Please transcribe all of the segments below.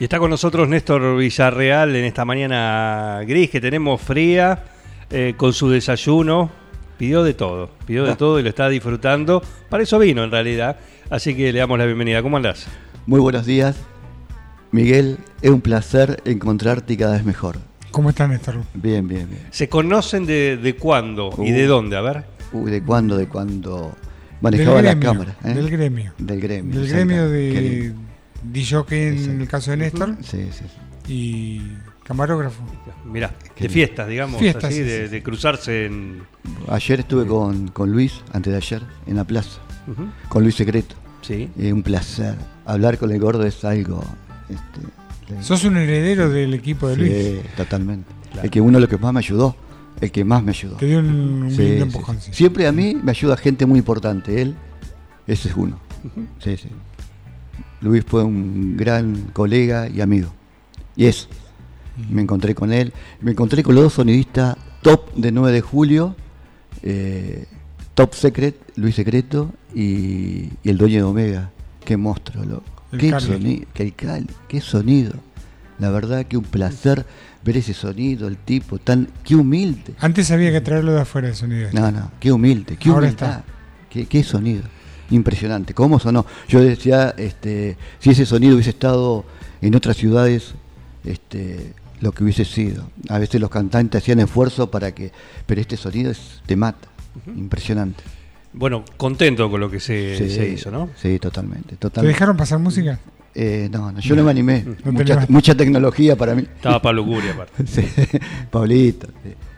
Y está con nosotros Néstor Villarreal en esta mañana gris que tenemos fría, eh, con su desayuno. Pidió de todo, pidió de todo y lo está disfrutando. Para eso vino en realidad. Así que le damos la bienvenida. ¿Cómo andás? Muy buenos días. Miguel, es un placer encontrarte cada vez mejor. ¿Cómo está Néstor? Bien, bien, bien. ¿Se conocen de, de cuándo y de dónde? A ver. Uy, ¿de cuándo? ¿De cuándo manejaba la gremio, cámara? eh? Del gremio. Del gremio. Del gremio de. DJ en el caso de Néstor Sí, sí. sí. y camarógrafo. Mirá, de fiestas, digamos, Fiestas, así, sí, de, sí. de cruzarse en. Ayer estuve con, con Luis, antes de ayer, en la plaza, con Luis Secreto. Sí. Eh, un placer. Hablar con el gordo es algo... Este, Sos un heredero del equipo de Luis. Sí, totalmente. Claro. El que uno de los que más me ayudó. El que más me ayudó. Te dio un, un Sí, lindo sí, empujón. sí. sí. Siempre a mí me ayuda gente muy importante. Él, ese es uno. Sí, sí. Luis fue un gran colega y amigo. Y es. Me encontré con él. Me encontré con los dos sonidistas top de 9 de julio. eh, top Secret, Luis Secreto y, y el dueño de Omega. Qué monstruo, loco. El Qué sonido, qué, qué sonido. La verdad que un placer ver ese sonido, el tipo tan, qué humilde. Antes había que traerlo de afuera de sonido. No, no, qué humilde, qué Ahora humildad. está. Qué, qué sonido. Impresionante. ¿Cómo sonó? Yo decía, este, si ese sonido hubiese estado en otras ciudades, este, lo que hubiese sido. A veces los cantantes hacían esfuerzo para que. Pero este sonido es, te mata. Impresionante. Bueno, contento con lo que se, Sí, se hizo, ¿no? Sí, totalmente. ¿Te totalmente. dejaron pasar música? Eh, no, no, yo no me animé. te mucha, tecnología para mí. Estaba Pablo Curi aparte. Sí, Pablito.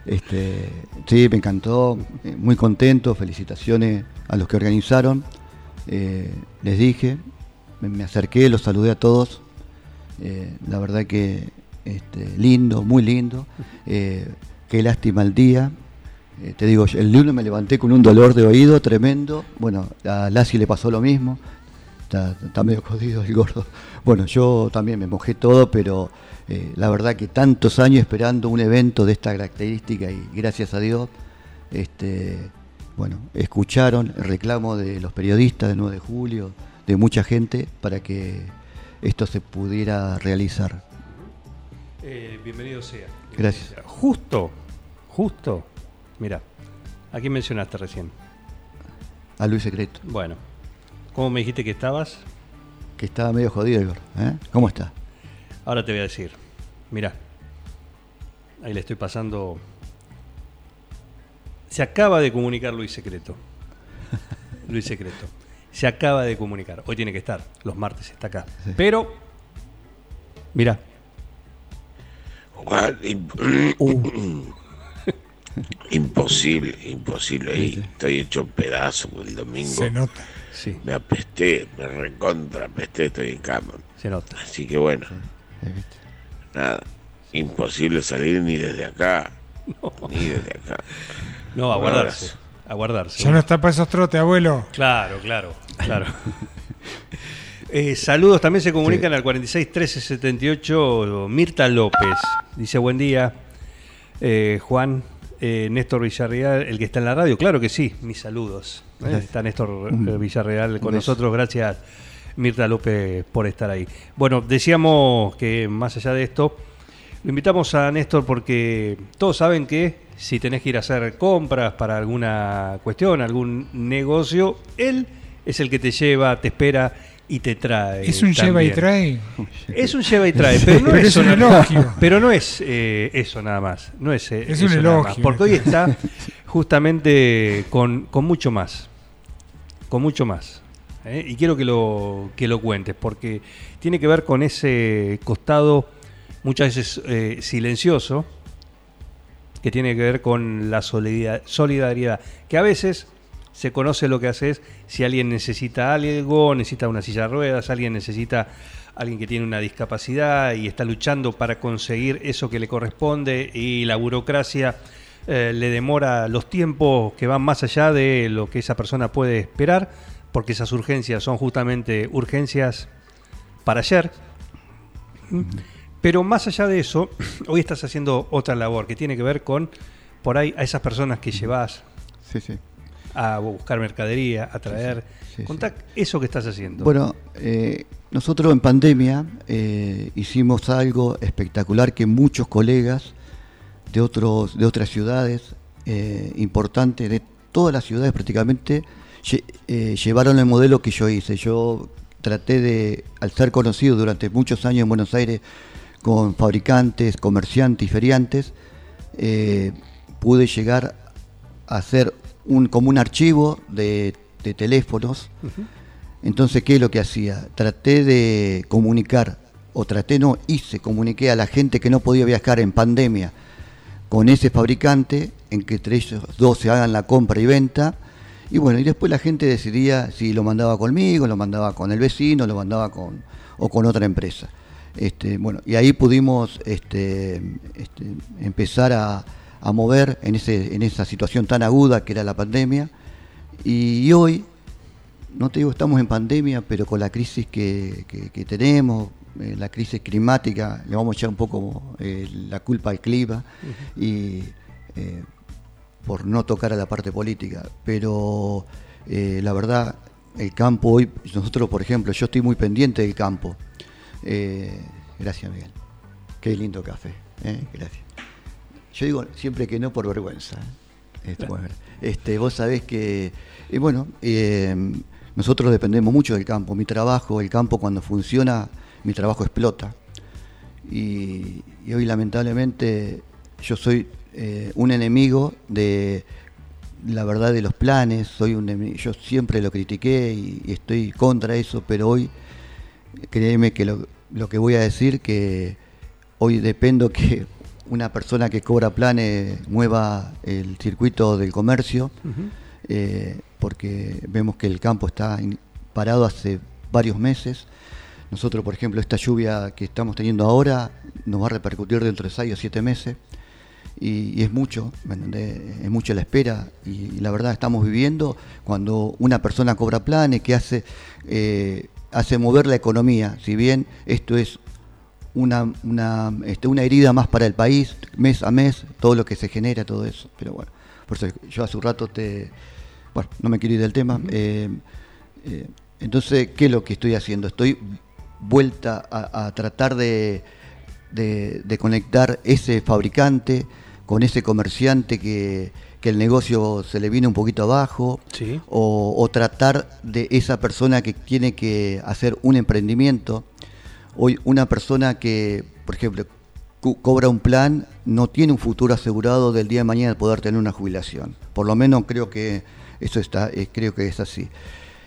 Este, sí, me encantó, eh, muy contento, felicitaciones a los que organizaron. Eh, les dije, me, acerqué, los saludé a todos. Eh, la verdad que este, lindo, muy lindo. Eh, qué lástima el día. Te digo, el lunes me levanté con un dolor de oído tremendo. Bueno, a Lassi le pasó lo mismo. Está, medio jodido el gordo. Bueno, yo también me mojé todo, pero la verdad que tantos años esperando un evento de esta característica y gracias a Dios, este, bueno, escucharon el reclamo de los periodistas del 9 de julio, de mucha gente, para que esto se pudiera realizar. Eh, bienvenido sea. Gracias. Justo, justo. Mira, ¿a quién mencionaste recién? A Luis Secreto, Bueno, ¿cómo me dijiste que estabas? que estaba medio jodido, Igor. ¿eh? ¿Cómo está? Ahora te voy a decir. Mira, ahí le estoy pasando. Se acaba de comunicar Luis Secreto. Luis Secreto. Se acaba de comunicar. Hoy tiene que estar. Los martes está acá. Sí. Pero, mira, Juan, imp- imposible, imposible. Ahí estoy hecho pedazo el domingo. Se nota. sí, Me apesté, me recontra apesté, estoy en cama. se nota. Así que bueno, nada. Imposible salir ni desde acá. Ni desde acá. No, a guardarse. A guardarse. Ya no está para esos trotes, abuelo. Claro, claro, claro. Eh, saludos, también se comunican al 46 13 78 Mirta López. Dice buen día, eh, Juan, eh, Néstor Villarreal, el que está en la radio. Claro que sí, mis saludos. Eh, Gracias. Está Néstor eh, Villarreal con nosotros. Gracias, Mirta López, por estar ahí. Bueno, decíamos que más allá de esto, lo invitamos a Néstor porque todos saben que si tenés que ir a hacer compras para alguna cuestión, algún negocio, él es el que te lleva, te espera y te trae. Es un lleva y trae. Es un lleva y trae, pero no Pero es, es un una- elogio. Pero no es eh, eso nada más. No es, eh, Es un eso nada más, elogio. porque hoy está justamente con, con mucho más. Con mucho más. ¿eh? Y quiero que lo, que lo cuentes, porque tiene que ver con ese costado muchas veces eh, silencioso, que tiene que ver con la solida- solidaridad, que a veces se conoce lo que haces si alguien necesita algo, necesita una silla de ruedas, alguien necesita alguien que tiene una discapacidad y está luchando para conseguir eso que le corresponde y la burocracia eh, le demora los tiempos que van más allá de lo que esa persona puede esperar, porque esas urgencias son justamente urgencias para ayer. Pero más allá de eso, hoy estás haciendo otra labor que tiene que ver con, por ahí, a esas personas que llevas Sí, sí. a buscar mercadería, a traer. sí, Contá eso que estás haciendo. Bueno, eh, nosotros en pandemia eh, hicimos algo espectacular que muchos colegas de, otros, de otras ciudades eh, importantes, de todas las ciudades prácticamente, lle- llevaron el modelo que yo hice. Yo traté de, al ser conocido durante muchos años en Buenos Aires con fabricantes, comerciantes y feriantes, eh, pude llegar a hacer un, como un archivo de, de teléfonos. Entonces, ¿qué es lo que hacía? Traté de comunicar, o traté no, hice, comuniqué a la gente que no podía viajar en pandemia con ese fabricante, en que entre ellos dos se hagan la compra y venta. Y bueno, y después la gente decidía si lo mandaba conmigo, lo mandaba con el vecino, lo mandaba con, o con otra empresa. Este, bueno, y ahí pudimos este, este, empezar a, a mover en, ese, en esa situación tan aguda que era la pandemia. Y, y hoy, no te digo estamos en pandemia, pero con la crisis que, que- que tenemos, eh, la crisis climática, le vamos a echar un poco eh, la culpa al clima y eh, por no tocar a la parte política. Pero la verdad, el campo hoy, nosotros por ejemplo, yo estoy muy pendiente del campo. Eh, gracias Miguel. Qué lindo café. eh, Gracias. Yo digo siempre que no por vergüenza. Este, bueno, este, vos sabés que, eh, bueno, eh, nosotros dependemos mucho del campo. Mi trabajo, el campo cuando funciona, mi trabajo explota. Y, y hoy lamentablemente yo soy eh, un enemigo de la verdad de los planes, soy un yo siempre lo critiqué y, y estoy contra eso, pero hoy créeme que lo, lo que voy a decir que hoy dependo que una persona que cobra planes mueva el circuito del comercio, eh, porque vemos que el campo está parado hace varios meses. Nosotros, por ejemplo, esta lluvia que estamos teniendo ahora nos va a repercutir dentro de 6 o 7 meses y, y es mucho, ¿me entendés? es mucho la espera y, y la verdad estamos viviendo cuando una persona cobra planes que hace, eh, hace mover la economía, si bien esto es una, una, este, una herida más para el país, mes a mes, todo lo que se genera, todo eso, pero bueno, por eso yo hace un rato te, bueno, no me quiero ir del tema, eh, eh, entonces, ¿qué es lo que estoy haciendo? Estoy vuelta a, a tratar de, de- de conectar ese fabricante con ese comerciante que, que el negocio se le viene un poquito abajo, Sí. o, o tratar de esa persona que tiene que hacer un emprendimiento. Hoy una persona que, por ejemplo, cobra un plan, no tiene un futuro asegurado del día de mañana de poder tener una jubilación. Por lo menos creo que eso está, eh, creo que es así.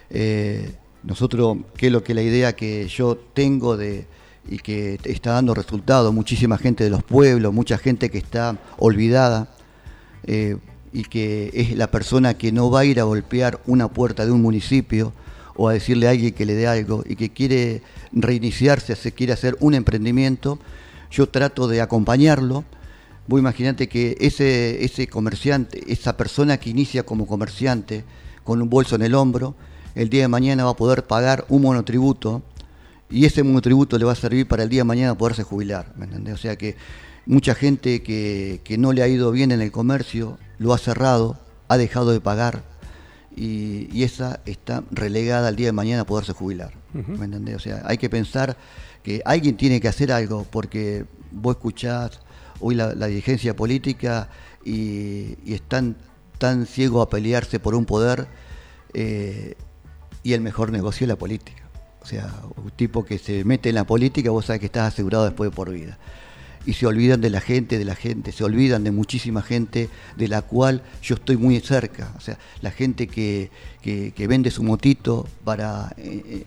Eh, nosotros, que es lo que la idea que yo tengo de y que está dando resultados, muchísima gente de los pueblos, mucha gente que está olvidada, eh, y que es la persona que no va a ir a golpear una puerta de un municipio o a decirle a alguien que le dé algo y que quiere reiniciarse, se quiere hacer un emprendimiento, yo trato de acompañarlo. Vos imaginate que ese, ese comerciante, esa persona que inicia como comerciante con un bolso en el hombro, el día de mañana va a poder pagar un monotributo y ese monotributo le va a servir para el día de mañana poderse jubilar. ¿me entendés? O sea que mucha gente que, que no le ha ido bien en el comercio lo ha cerrado, ha dejado de pagar y, y esa está relegada al día de mañana a poderse jubilar. ¿me entendés? O sea, hay que pensar que alguien tiene que hacer algo porque vos escuchás hoy la, la dirigencia política y, y están tan ciegos a pelearse por un poder eh, y el mejor negocio es la política. O sea, un tipo que se mete en la política, vos sabés que estás asegurado después de por vida. Y se olvidan de la gente, de la gente, se olvidan de muchísima gente de la cual yo estoy muy cerca. O sea, la gente que, que, que vende su motito para... eh, eh,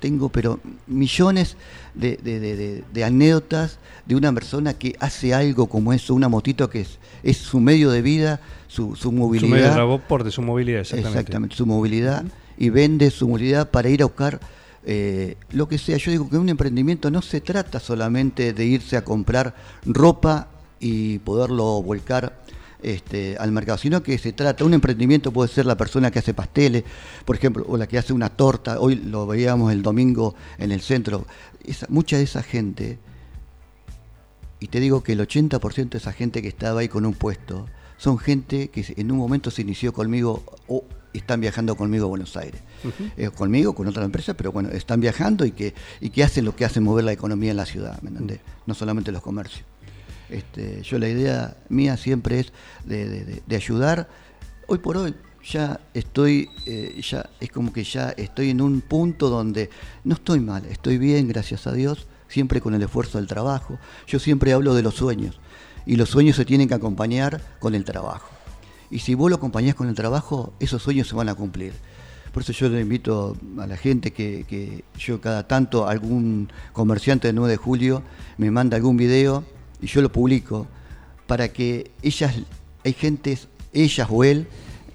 tengo, pero millones de, de- de- de- de anécdotas de una persona que hace algo como eso, una motito que es, es su medio de vida, su, su Su movilidad. medio de transporte, su movilidad, exactamente. Exactamente, su movilidad y vende su movilidad para ir a buscar eh, lo que sea. Yo digo que un emprendimiento no se trata solamente de irse a comprar ropa y poderlo volcar este, al mercado, sino que se trata, un emprendimiento puede ser la persona que hace pasteles, por ejemplo, o la que hace una torta, hoy lo veíamos el domingo en el centro, mucha de esa gente, y te digo que el 80% de esa gente que estaba ahí con un puesto, son gente que en un momento se inició conmigo están viajando conmigo a Buenos Aires. Eh, conmigo, con otra empresa, pero bueno, están viajando y que, y que hacen lo que hacen mover la economía en la ciudad, ¿me entendés? No solamente los comercios. Este, yo la idea mía siempre es de, de- de ayudar. Hoy por hoy ya estoy, eh, ya es como que ya estoy en un punto donde no estoy mal, estoy bien, gracias a Dios, siempre con el esfuerzo del trabajo. Yo siempre hablo de los sueños y los sueños se tienen que acompañar con el trabajo. Y si vos lo acompañás con el trabajo, esos sueños se van a cumplir. Por eso yo le invito a la gente que, que yo cada tanto algún comerciante del 9 de julio me manda algún video y yo lo publico para que ellas, hay gentes, ellas o él,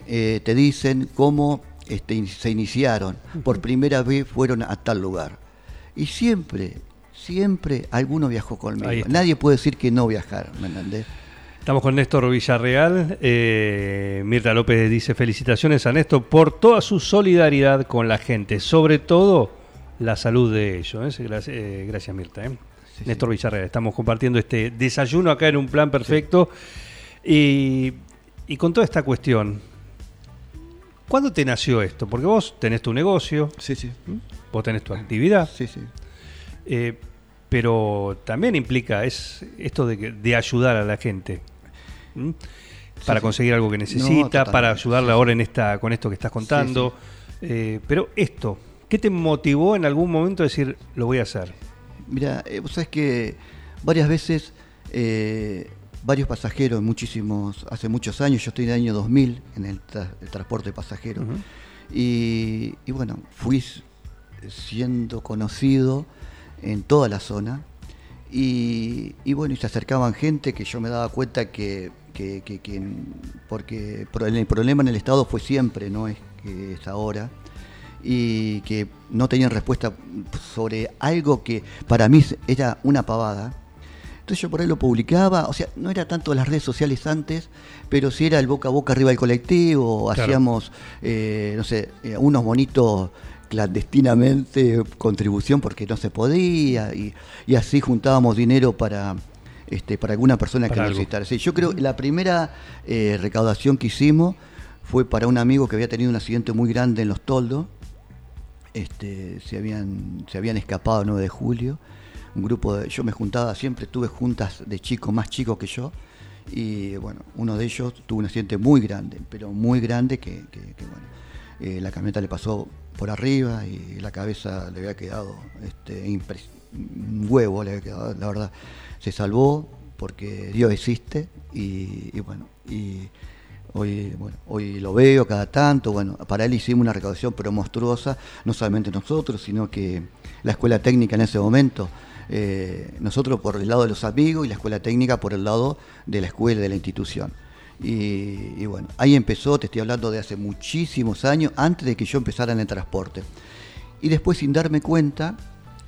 eh, te dicen cómo este, se iniciaron. Por primera vez fueron a tal lugar. Y siempre, siempre alguno viajó conmigo. Nadie puede decir que no viajar, ¿me entendés? Estamos con Néstor Villarreal. Eh, Mirta López dice felicitaciones a Néstor por toda su solidaridad con la gente, sobre todo la salud de ellos. ¿eh? Gracias, eh, gracias, Mirta. Sí, Néstor Villarreal, estamos compartiendo este desayuno acá en un plan perfecto. Y, y con toda esta cuestión, ¿cuándo te nació esto? Porque vos tenés tu negocio, Sí, sí. vos tenés tu actividad, Sí, sí. pero también implica es esto de, de ayudar a la gente. ¿M? Para sí. conseguir algo que necesita, para ayudarle ahora en esta, con esto que estás contando. Eh, pero esto, ¿qué te motivó en algún momento a decir, lo voy a hacer? Mira, eh, vos sabés que varias veces, eh, varios pasajeros, muchísimos, hace muchos años, yo estoy en el año 2000 en el, tra- el transporte pasajero, Ujú. y, y bueno, fui siendo conocido en toda la zona, y, y bueno, y se acercaban gente que yo me daba cuenta que, que, que- que- porque el problema en el Estado fue siempre, no es que es ahora, y que no tenían respuesta sobre algo que para mí era una pavada. Entonces yo por ahí lo publicaba, o sea, no era tanto las redes sociales antes, pero sí era el boca a boca arriba del colectivo, Claro. hacíamos, eh, no sé, eh, unos bonitos clandestinamente, contribución porque no se podía, y, y así juntábamos dinero para, este, para alguna persona que Para necesitara. Sí, yo creo que la primera eh, recaudación que hicimos fue para un amigo que había tenido un accidente muy grande en Los Toldos, este, se, habían, se habían escapado el 9 de julio. Un grupo de, yo me juntaba, siempre tuve juntas de chicos más chicos que yo. Y bueno, uno de ellos tuvo un accidente muy grande, pero muy grande que, que- que, bueno, eh, la camioneta le pasó por arriba y la cabeza le había quedado este, un huevo, le había quedado, la verdad. Se salvó porque Dios existe y, y bueno, y Hoy, bueno, hoy lo veo cada tanto, bueno, para él hicimos una recaudación pero monstruosa, no solamente nosotros, sino que la escuela técnica en ese momento, eh, nosotros por el lado de los amigos y la escuela técnica por el lado de la escuela, de la institución. Y, bueno, ahí empezó, te estoy hablando de hace muchísimos años, antes de que yo empezara en el transporte. Y después sin darme cuenta,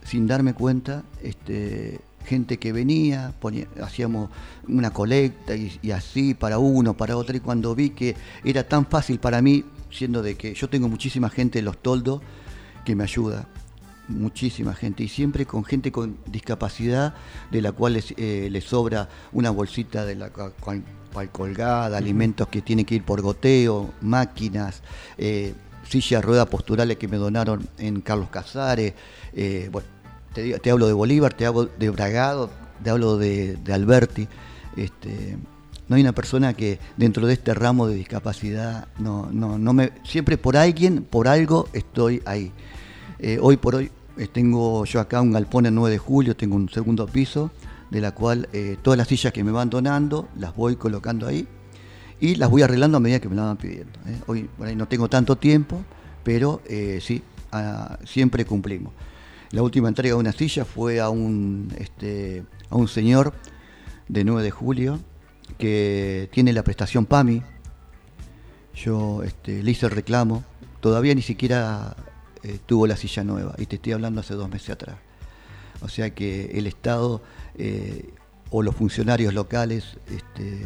sin darme cuenta, este, gente que venía, hacíamos una colecta y, y así para uno, para otro, y cuando vi que era tan fácil para mí, siendo de que yo tengo muchísima gente en los toldos que me ayuda, muchísima gente, y siempre con gente con discapacidad, de la cual les, eh, les sobra una bolsita de la cual, cual- colgada, alimentos que tienen que ir por goteo, máquinas, eh, sillas ruedas posturales que me donaron en Carlos Casares, eh, bueno, te, te hablo de Bolívar, te hablo de Bragado, te hablo de, de Alberti. Este, no hay una persona que dentro de este ramo de discapacidad, no, no, no me, siempre por alguien, por algo estoy ahí. Eh, hoy por hoy eh, tengo yo acá un galpón en 9 de julio, tengo un segundo piso, de la cual eh, todas las sillas que me van donando las voy colocando ahí y las voy arreglando a medida que me las van pidiendo. ¿eh? Hoy por ahí no tengo tanto tiempo, pero sí, ah, siempre cumplimos. La última entrega de una silla fue a un, este, a un señor de 9 de julio que tiene la prestación PAMI. Yo este, le hice el reclamo. Todavía ni siquiera eh, tuvo la silla nueva, y te estoy hablando hace dos meses atrás. O sea que el Estado eh, o los funcionarios locales este,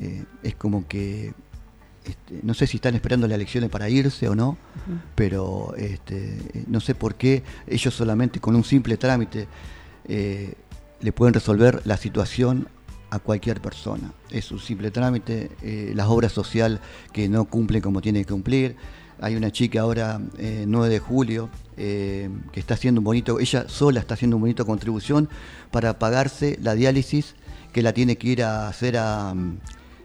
eh, es como que este, no sé si están esperando las elecciones para irse o no, pero este, no sé por qué ellos solamente con un simple trámite le pueden resolver la situación a cualquier persona. Es un simple trámite, eh, las obras sociales que no cumplen como tienen que cumplir. Hay una chica ahora, eh, 9 de julio, eh, que está haciendo un bonito, ella sola está haciendo un bonito contribución para pagarse la diálisis que la tiene que ir a hacer a, mm,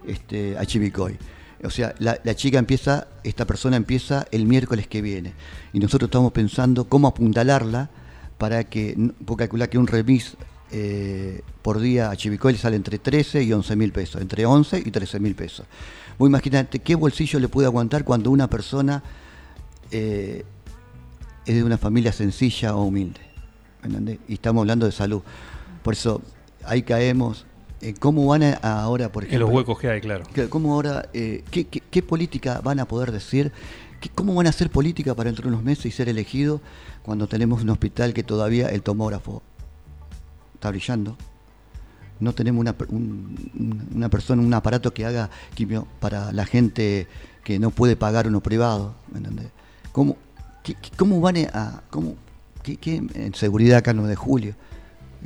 este, Chivicoy. O sea, la, chica empieza, esta persona empieza el miércoles que viene. Y nosotros estamos pensando cómo apuntalarla para que, puedo calcular que un remis eh, por día a Chivicoy le sale entre 13 y 11 mil pesos, entre 11 y 13 mil pesos. Vos imaginate qué bolsillo le puede aguantar cuando una persona eh, es de una familia sencilla o humilde. ¿me entendés? Y estamos hablando de salud. Por eso ahí caemos. en ¿Cómo van a, ahora, por En ejemplo? los huecos que hay, claro. ¿Cómo ahora, eh, qué, qué- qué política van a poder decir? ¿Qué- ¿Cómo van a hacer política para dentro de unos meses y ser elegidos cuando tenemos un hospital que todavía el tomógrafo está brillando? No tenemos una, una persona, un aparato que haga para la gente que no puede pagar uno privado. ¿me entendés? ¿Cómo, cómo van a... Cómo, qué, qué- en seguridad acá el 9 de julio?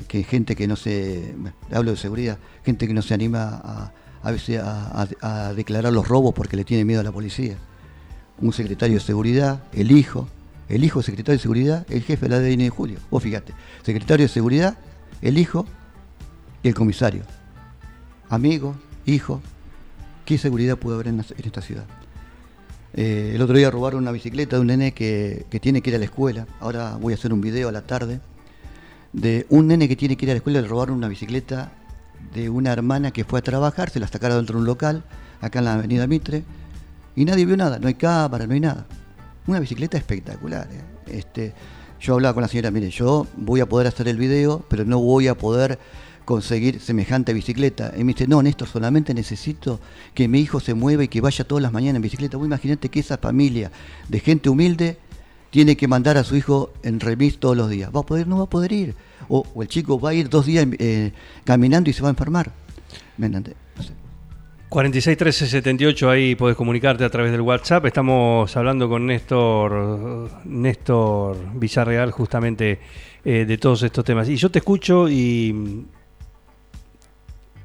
que gente que no se, hablo de seguridad, gente que no se anima a, a veces a declarar los robos porque le tiene miedo a la policía. Un secretario de seguridad, el hijo, el hijo secretario de seguridad, el jefe de la DN de Julio. Vos fíjate, secretario de seguridad, el hijo y el comisario. Amigo, hijo, ¿qué seguridad puede haber en, esta ciudad? Eh, el otro día robaron una bicicleta de un nene que, que tiene que ir a la escuela. Ahora voy a hacer un video a la tarde de un nene que tiene que ir a la escuela, le robaron una bicicleta de una hermana que fue a trabajar, se la sacaron dentro de un local, acá en la avenida Mitre, y nadie vio nada, no hay cámara, no hay nada. Una bicicleta espectacular. ¿eh? Este, yo hablaba con la señora, mire, yo voy a poder hacer el video, pero no voy a poder conseguir semejante bicicleta. Y me dice, no, Néstor, solamente necesito que mi hijo se mueva y que vaya todas las mañanas en bicicleta. Vos imaginate que esa familia de gente humilde tiene que mandar a su hijo en remis todos los días. ¿Va a poder? No va a poder ir. O, el chico va a ir dos días eh, caminando y se va a enfermar. ¿Me entendés? No sé. 46 13 78, ahí podés comunicarte a través del WhatsApp. Estamos hablando con Néstor, Néstor Villarreal justamente eh, de todos estos temas. Y yo te escucho y,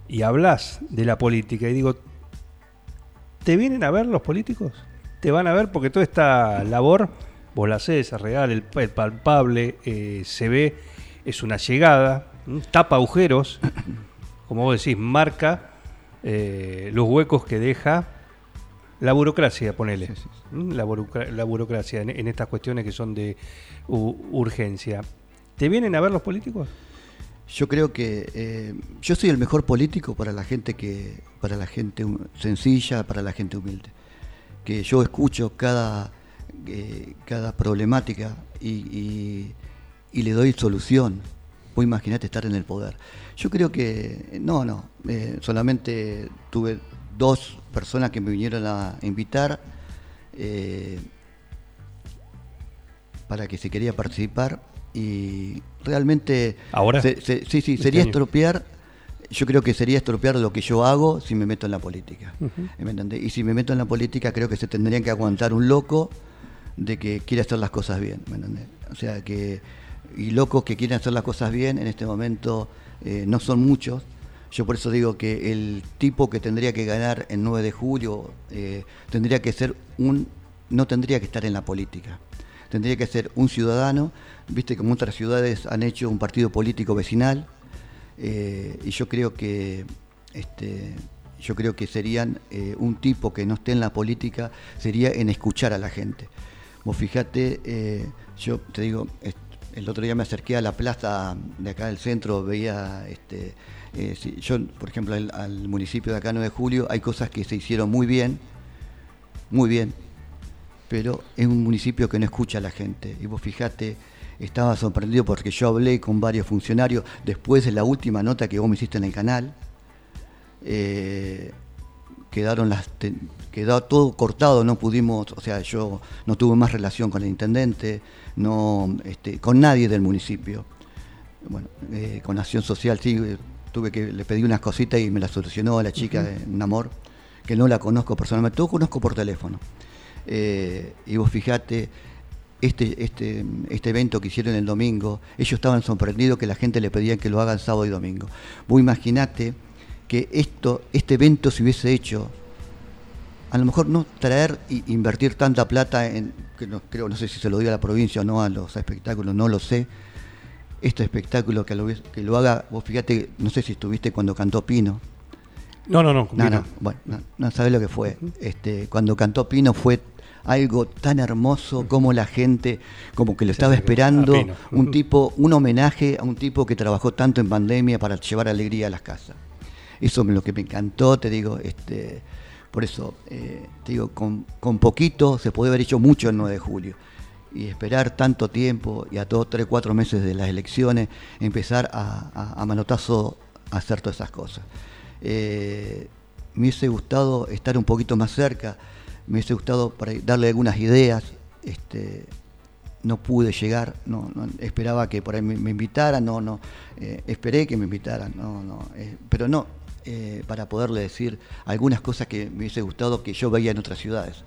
y hablas de la política y digo, ¿te vienen a ver los políticos? ¿Te van a ver? Porque toda esta labor, vos la haces, es real, el, el palpable, eh, se ve, es una llegada, tapa agujeros, como vos decís, marca eh, los huecos que deja la burocracia, ponele. Sí, sí, sí. ¿m? La, la burocracia en, en estas cuestiones que son de urgencia. ¿Te vienen a ver los políticos? Yo creo que eh, yo soy el mejor político para la gente que, para la gente sencilla, para la gente humilde. Que yo escucho cada, eh, cada problemática y, y- le doy solución. Vos imaginate estar en el poder. Yo creo que, no, no, eh, solamente tuve dos personas que me vinieron a invitar para que se quería participar y realmente ¿Ahora? se- se- sí sí Este sería estropear yo creo que sería estropear lo que yo hago si me meto en la política ¿me entendés? y si me meto en la política creo que se tendrían que aguantar un loco de que quiere hacer las cosas bien ¿me entendés? o sea que y locos que quieren hacer las cosas bien en este momento eh, no son muchos yo por eso digo que el tipo que tendría que ganar el 9 de julio eh, tendría que ser un no tendría que estar en la política tendría que ser un ciudadano, viste como otras ciudades han hecho un partido político vecinal, eh, y yo creo que este, yo creo que serían eh, un tipo que no esté en la política, sería en escuchar a la gente. Vos fijate, eh, yo te digo, el otro día me acerqué a la plaza de acá del centro, veía, este, yo, por ejemplo, al, al municipio de acá 9 de Julio, hay cosas que se hicieron muy bien, muy bien, pero es un municipio que no escucha a la gente. Y vos fijate, estaba sorprendido porque yo hablé con varios funcionarios después de la última nota que vos me hiciste en el canal, eh, quedaron las te- quedó todo cortado, no pudimos, o sea, yo no tuve más relación con el intendente, no este, con nadie del municipio. Bueno, eh, con Acción Social sí, eh, tuve que le pedí unas cositas y me las solucionó la chica, eh, un amor, que no la conozco personalmente, todo conozco por teléfono. Eh, y vos fijate, este, este, este evento que hicieron el domingo, ellos estaban sorprendidos que la gente le pedía que lo hagan sábado y domingo. Vos imaginate que esto, este evento se hubiese hecho, a lo mejor no traer e invertir tanta plata en, que no, creo, no sé si se lo dio a la provincia o no a los espectáculos, no lo sé. Este espectáculo que lo, que lo haga, vos fíjate, no sé si estuviste cuando cantó Pino, No, no, no. no, no, bueno, no, no sabés lo que fue. Este, cuando cantó Pino fue algo tan hermoso como la gente, como que lo estaba esperando, un tipo, un homenaje a un tipo que trabajó tanto en pandemia para llevar alegría a las casas. Eso es lo que me encantó, te digo, este, por eso, eh, te digo, con, con poquito se puede haber hecho mucho el 9 de julio. Y esperar tanto tiempo y a todos tres, cuatro meses de las elecciones, empezar a, a- a manotazo a hacer todas esas cosas. Eh, me hubiese gustado estar un poquito más cerca, me hubiese gustado para darle algunas ideas. Este, no pude llegar, no, esperaba que por ahí me, invitaran, no, no, eh, esperé que me invitaran, no, no, eh, pero no, eh, para poderle decir algunas cosas que me hubiese gustado que yo veía en otras ciudades.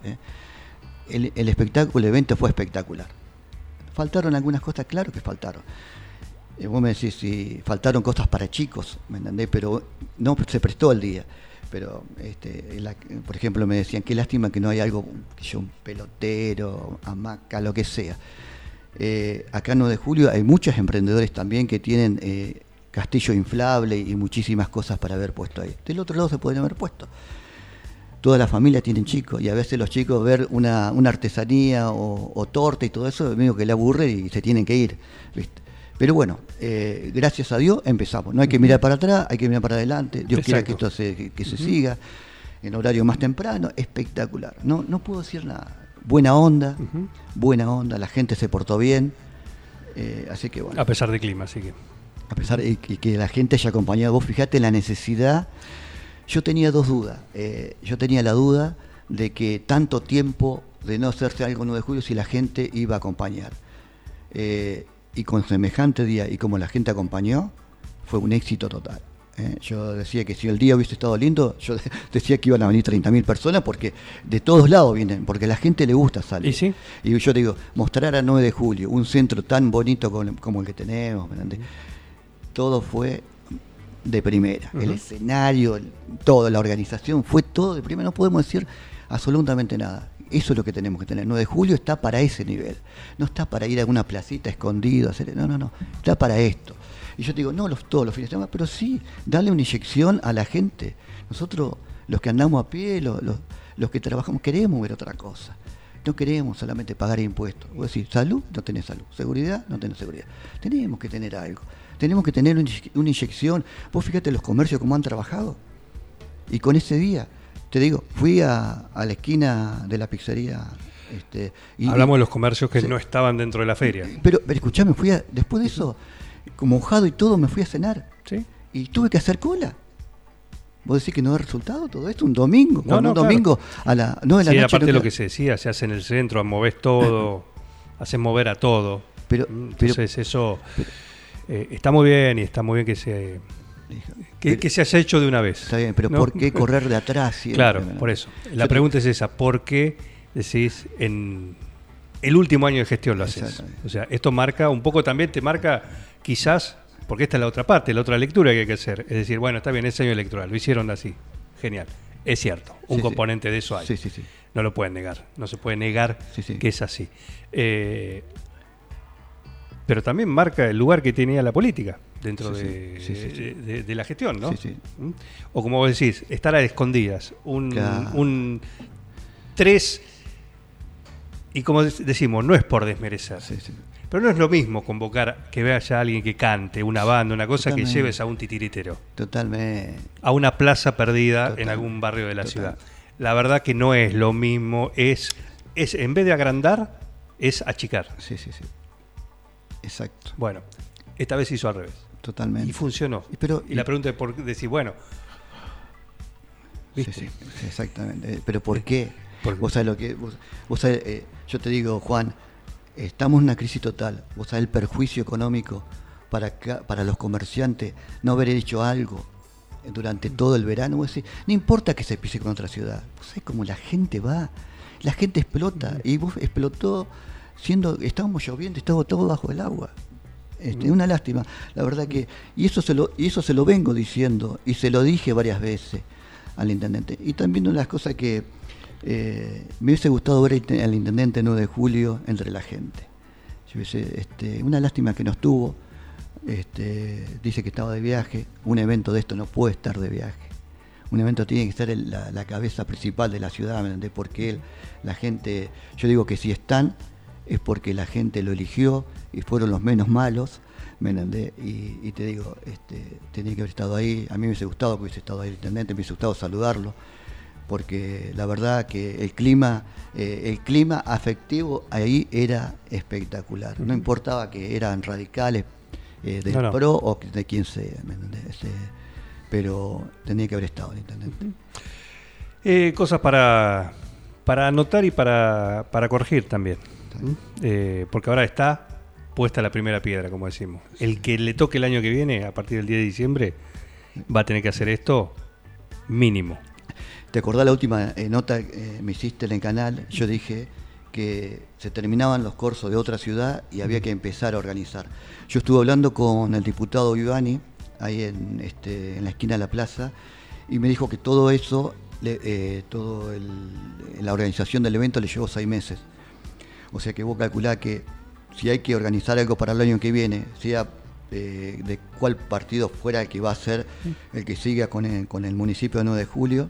El, espectáculo, el evento fue espectacular. Faltaron algunas cosas, claro que faltaron. Vos me decís si faltaron cosas para chicos, ¿me entendés? Pero no se prestó el día. Pero, este, por ejemplo, me decían, qué lástima que no hay algo, que yo, un pelotero, hamaca, lo que sea. Eh, acá en 9 de julio hay muchos emprendedores también que tienen eh, castillo inflable y muchísimas cosas para haber puesto ahí. Del otro lado se pueden haber puesto. Toda la familia tienen chicos y a veces los chicos ver una, una artesanía o, o torta y todo eso, medio que le aburre y se tienen que ir. ¿viste? Pero bueno, eh, gracias a Dios empezamos. No hay que mirar para atrás, hay que mirar para adelante. Dios quiera que esto se, que, que se siga en horario más temprano, espectacular. No, no puedo decir nada. Buena onda, buena onda, la gente se portó bien. eh, así que bueno A pesar del clima, así que. a pesar de que, que la gente haya acompañado, vos fijate la necesidad. Yo tenía dos dudas. Eh, yo tenía la duda de que tanto tiempo de no hacerse algo el 9 de julio si la gente iba a acompañar. Eh, y con semejante día y como la gente acompañó, fue un éxito total. Eh, yo decía que si el día hubiese estado lindo, yo de- decía que iban a venir 30.000 personas porque de todos lados vienen, porque a la gente le gusta salir. ¿Y sí? Y yo digo, mostrar a 9 de julio un centro tan bonito como, el que tenemos, todo fue de primera. El escenario, el- todo, la organización, fue todo de primera. No podemos decir absolutamente nada. Eso es lo que tenemos que tener. 9 de julio está para ese nivel. No está para ir a una placita escondido, hacer. No, no, no. Está para esto. Y yo te digo, no los, todos los fines de semana, pero sí, darle una inyección a la gente. Nosotros, los que andamos a pie, los, los- que trabajamos, queremos ver otra cosa. No queremos solamente pagar impuestos. Vos decís, salud, no tenés salud. Seguridad, no tenés seguridad. Tenemos que tener algo. Tenemos que tener una inyección. Vos fíjate los comercios cómo han trabajado. Y con ese día, te digo, fui a, a la esquina de la pizzería. Este, y- Hablamos de los comercios que Sí. no estaban dentro de la feria. Pero, pero escuchame, fui a, después de eso, como mojado y todo, me fui a cenar. ¿Sí? Y tuve que hacer cola. ¿Vos decís que no da resultado todo esto? Un domingo. No, no, un claro. domingo a la 9 de la Sí, noche. aparte no de lo que se decía, se hace en el centro, movés todo, haces mover a todo. Pero, Mm, pero- Entonces eso eh, está muy bien y está muy bien que se que, pero- que se haya hecho de una vez. Está bien, pero ¿no? ¿por qué correr de atrás? siempre? Claro, por eso. La Yo te- pregunta es esa, ¿por qué decís en el último año de gestión lo haces? O sea, esto marca un poco también, te marca quizás, porque esta es la otra parte, la otra lectura que hay que hacer. Es decir, bueno, está bien, es año electoral, lo hicieron así. Genial. Es cierto, un Sí, sí. componente de eso hay. Sí, sí, sí. No lo pueden negar, no se puede negar sí. que es así. Eh, pero también marca el lugar que tenía la política dentro Sí, de, Sí, sí, sí. de- de- de la gestión, ¿no? Sí, sí. ¿Mm? O como vos decís, estar a escondidas. Un, Claro. un tres. Y como dec- decimos, no es por desmerecer. Sí, sí. Pero no es lo mismo convocar que vaya a alguien que cante, una banda, una cosa, Totalmente. que lleves a un titiritero Totalmente. a una plaza perdida en algún barrio de la Total. ciudad. La verdad que no es lo mismo, es, es en vez de agrandar, es achicar. Sí, sí, sí. Exacto. Bueno, esta vez hizo al revés. Totalmente. Y funcionó. Y pero- y la pregunta es por decir, bueno, Sí, ¿viste? sí, sí, exactamente. Eh, Pero ¿por qué? ¿Por qué? Vos sabés lo que. Vos, vos sabés, eh, yo te digo, Juan, estamos en una crisis total. Vos sabés el perjuicio económico para, para los comerciantes no haber hecho algo durante todo el verano. Vos decís, no importa que se pise con otra ciudad. Vos sabés cómo la gente va. La gente explota. Y vos explotó siendo. Estábamos lloviendo, estábamos todo bajo el agua. Este, una lástima, la verdad que, y eso se lo, y eso se lo vengo diciendo, y se lo dije varias veces al intendente. Y también una de las cosas que eh, me hubiese gustado ver al- al intendente 9 de julio entre la gente. Yo este, una lástima que no estuvo, este, dice que estaba de viaje, un evento de esto no puede estar de viaje. Un evento tiene que ser el- la, cabeza principal de la ciudad, ¿me? Porque él, la gente, yo digo que si están, es porque la gente lo eligió y fueron los menos malos, ¿me entendés? Y, y te digo, este, tenía que haber estado ahí, a mí me hubiese gustado que hubiese estado ahí el intendente, me hubiese gustado saludarlo, porque la verdad que el clima, eh, el clima afectivo ahí era espectacular. No importaba que eran radicales eh, del No, no. PRO o de quien sea, ¿me entendés? Este, pero tenía que haber estado el intendente. Eh, cosas para, para anotar y para, para corregir también. Eh, porque ahora está puesta la primera piedra, como decimos. El que le toque el año que viene, a partir del 10 de diciembre, va a tener que hacer esto mínimo. ¿Te acordás la última eh, nota que me hiciste en el canal? Yo dije que se terminaban los cursos de otra ciudad y había que empezar a organizar. Yo estuve hablando con el diputado Ivani, ahí en, este, la esquina de la plaza, y me dijo que todo eso, le- eh, todo la organización del evento le llevó seis meses. O sea que vos calculás que si hay que organizar algo para el año que viene, sea eh, de cuál partido fuera el que va a ser el que siga con el, con el municipio de 9 de julio,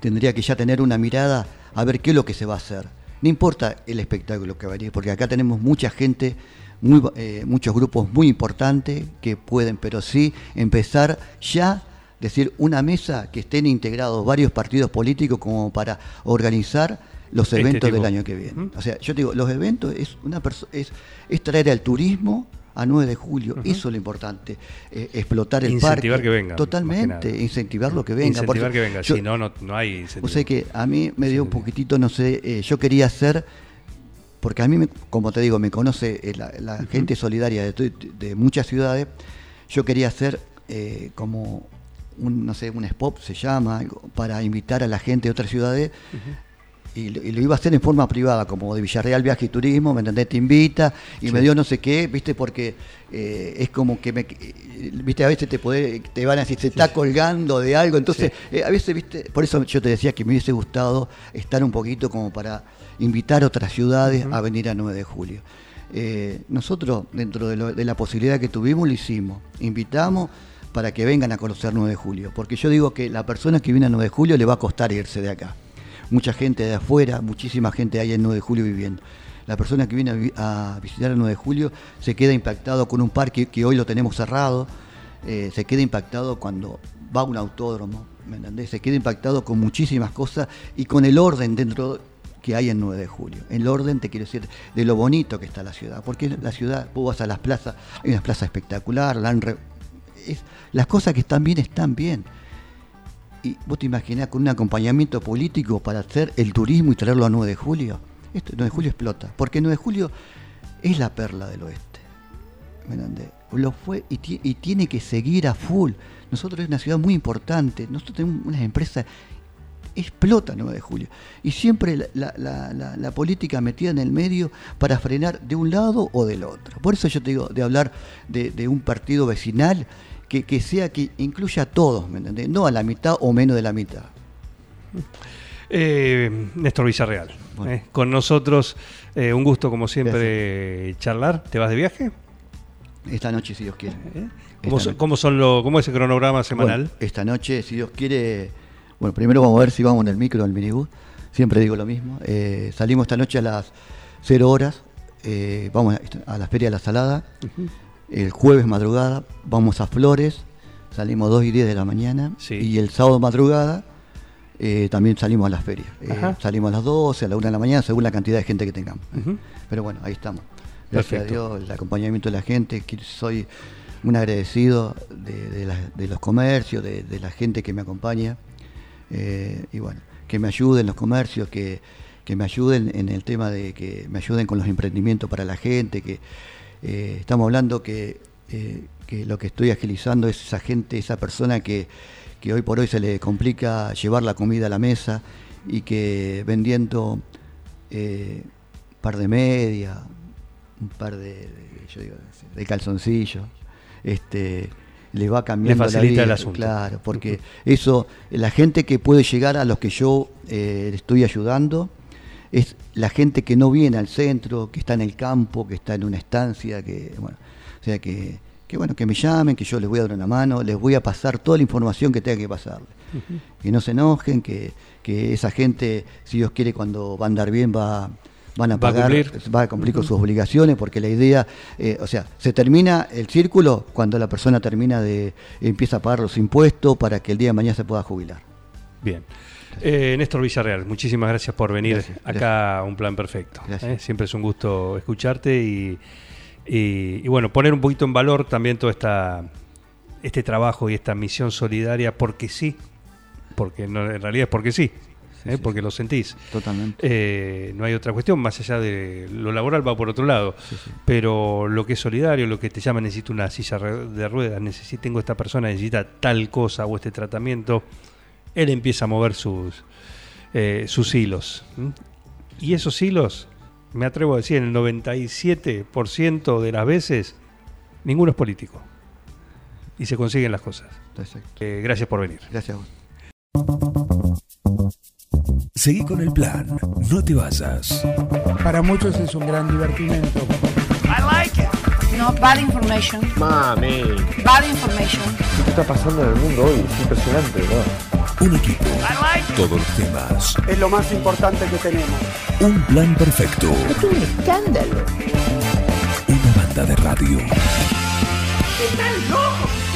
tendría que ya tener una mirada a ver qué es lo que se va a hacer. No importa el espectáculo que va a venir, porque acá tenemos mucha gente, eh, muchos grupos muy importantes que pueden, pero sí empezar ya, decir, una mesa que estén integrados varios partidos políticos como para organizar los Este eventos del año que viene. O sea, yo te digo, los eventos es una es, es traer al turismo a 9 de julio, eso es lo importante, eh, explotar el Incentivar parque. que venga, Totalmente, incentivar lo que venga. Incentivar porque que venga, yo- si no, no, no hay incentivo. o sea que a mí me dio un poquitito, no sé, eh, yo quería hacer, porque a mí, me- como te digo, me conoce eh, la, la gente solidaria de, muchas ciudades, yo quería hacer eh, como, un, no sé, un spot se llama, para invitar a la gente de otras ciudades. Y lo, y lo iba a hacer en forma privada, como de Villarreal Viaje y Turismo, ¿me entendés? Te invita y me dio no sé qué, ¿viste? Porque eh, es como que, me, ¿viste? A veces te, podés- te van a decir, se está colgando de algo, entonces eh, a veces, ¿viste? Por eso yo te decía que me hubiese gustado estar un poquito como para invitar a otras ciudades a venir a 9 de julio. Eh, nosotros, dentro de, lo- de la posibilidad que tuvimos, lo hicimos. Invitamos para que vengan a conocer 9 de julio. Porque yo digo que la persona que viene a 9 de julio le va a costar irse de acá mucha gente de afuera, muchísima gente hay en 9 de julio viviendo. La persona que viene a, vi- a visitar el 9 de julio se queda impactado con un parque que hoy lo tenemos cerrado, eh, se queda impactado cuando va a un autódromo, ¿me entendés? Se queda impactado con muchísimas cosas y con el orden dentro que hay en 9 de julio. El orden, te quiero decir, de lo bonito que está la ciudad. Porque la ciudad, vos vas a las plazas, hay una plaza espectacular, la las cosas que están bien están bien. Y vos te imaginás con un acompañamiento político para hacer el turismo y traerlo a 9 de julio. Esto 9 de julio explota, porque 9 de julio es la perla del oeste. Lo fue y, ti- y tiene que seguir a full. Nosotros es una ciudad muy importante, nosotros tenemos unas empresas, explota 9 de julio. Y siempre la, política metida en el medio para frenar de un lado o del otro. Por eso yo te digo, de hablar de un partido vecinal que, que sea que incluya a todos, ¿me entendés? No a la mitad o menos de la mitad. Eh, Néstor Villarreal, Bueno. eh, con nosotros, eh, un gusto como siempre charlar. ¿Te vas de viaje? Esta noche, si Dios quiere. ¿Cómo, Esta son- noche. cómo son lo, ¿Cómo es el cronograma semanal? Bueno, esta noche, si Dios quiere, bueno, primero vamos a ver si vamos en el micro, en el minibús. Siempre digo lo mismo. Salimos esta noche a las 0 horas. vamos a, a la Feria de la Salada. El jueves madrugada vamos a Flores. Salimos 2 y 10 de la mañana. Sí. Y el sábado madrugada eh, también salimos a las ferias. Eh, salimos a las 12, a la 1 de la mañana, según la cantidad de gente que tengamos. Pero bueno, ahí estamos. Gracias Perfecto. a Dios, el acompañamiento de la gente, soy un agradecido de, de la- de los comercios, de, de la gente que me acompaña. Eh, y bueno, que me ayuden los comercios, que, que me ayuden en el tema de que me ayuden con los emprendimientos para la gente, que eh, estamos hablando que, eh, que lo que estoy agilizando es esa gente, esa persona que, que hoy por hoy se le complica llevar la comida a la mesa y que vendiendo eh, un par de medias, un par de, de- yo digo, de calzoncillos, este, le va cambiando la facilita vida, el asunto. Claro, porque eso, la gente que puede llegar a los que yo eh, le estoy ayudando, es la gente que no viene al centro, que está en el campo, que está en una estancia, que bueno, o sea que, que bueno, que me llamen, que yo les voy a dar una mano, les voy a pasar toda la información que tenga que pasarle. Que no se enojen, que, que esa gente, si Dios quiere, cuando va a andar bien, va, van a Va a pagar, cumplir. va a cumplir con sus obligaciones, porque la idea, eh, o sea, se termina el círculo cuando la persona termina de, empieza a pagar los impuestos para que el día de mañana se pueda jubilar. Bien. Eh, Néstor Villarreal, muchísimas gracias por venir Gracias, acá a Un Plan Perfecto. ¿eh? Siempre es un gusto escucharte y, y- y bueno, poner un poquito en valor también todo esta, este trabajo y esta misión solidaria porque sí, porque no, en realidad es porque sí, ¿eh? sí, porque lo sentís. Totalmente. Eh, no hay otra cuestión, más allá de lo laboral va por otro lado, pero lo que es solidario, lo que te llama necesito una silla de ruedas, necesito, tengo esta persona, necesita tal cosa o este tratamiento, él empieza a mover sus, eh, sus hilos. Y esos hilos, me atrevo a decir, en el 97% de las veces, ninguno es político. Y se consiguen las cosas. Exacto. Eh, gracias por venir. Gracias a vos. Seguí con el plan. No te vayas. Para muchos es un gran divertimento. No, bad information. Mami, Bad information. ¿qué está pasando en el mundo hoy? Es impresionante, ¿verdad? Un equipo. Todos los temas. Es lo más importante que tenemos. Un plan perfecto. Es un escándalo. Una banda de radio. ¡Están locos!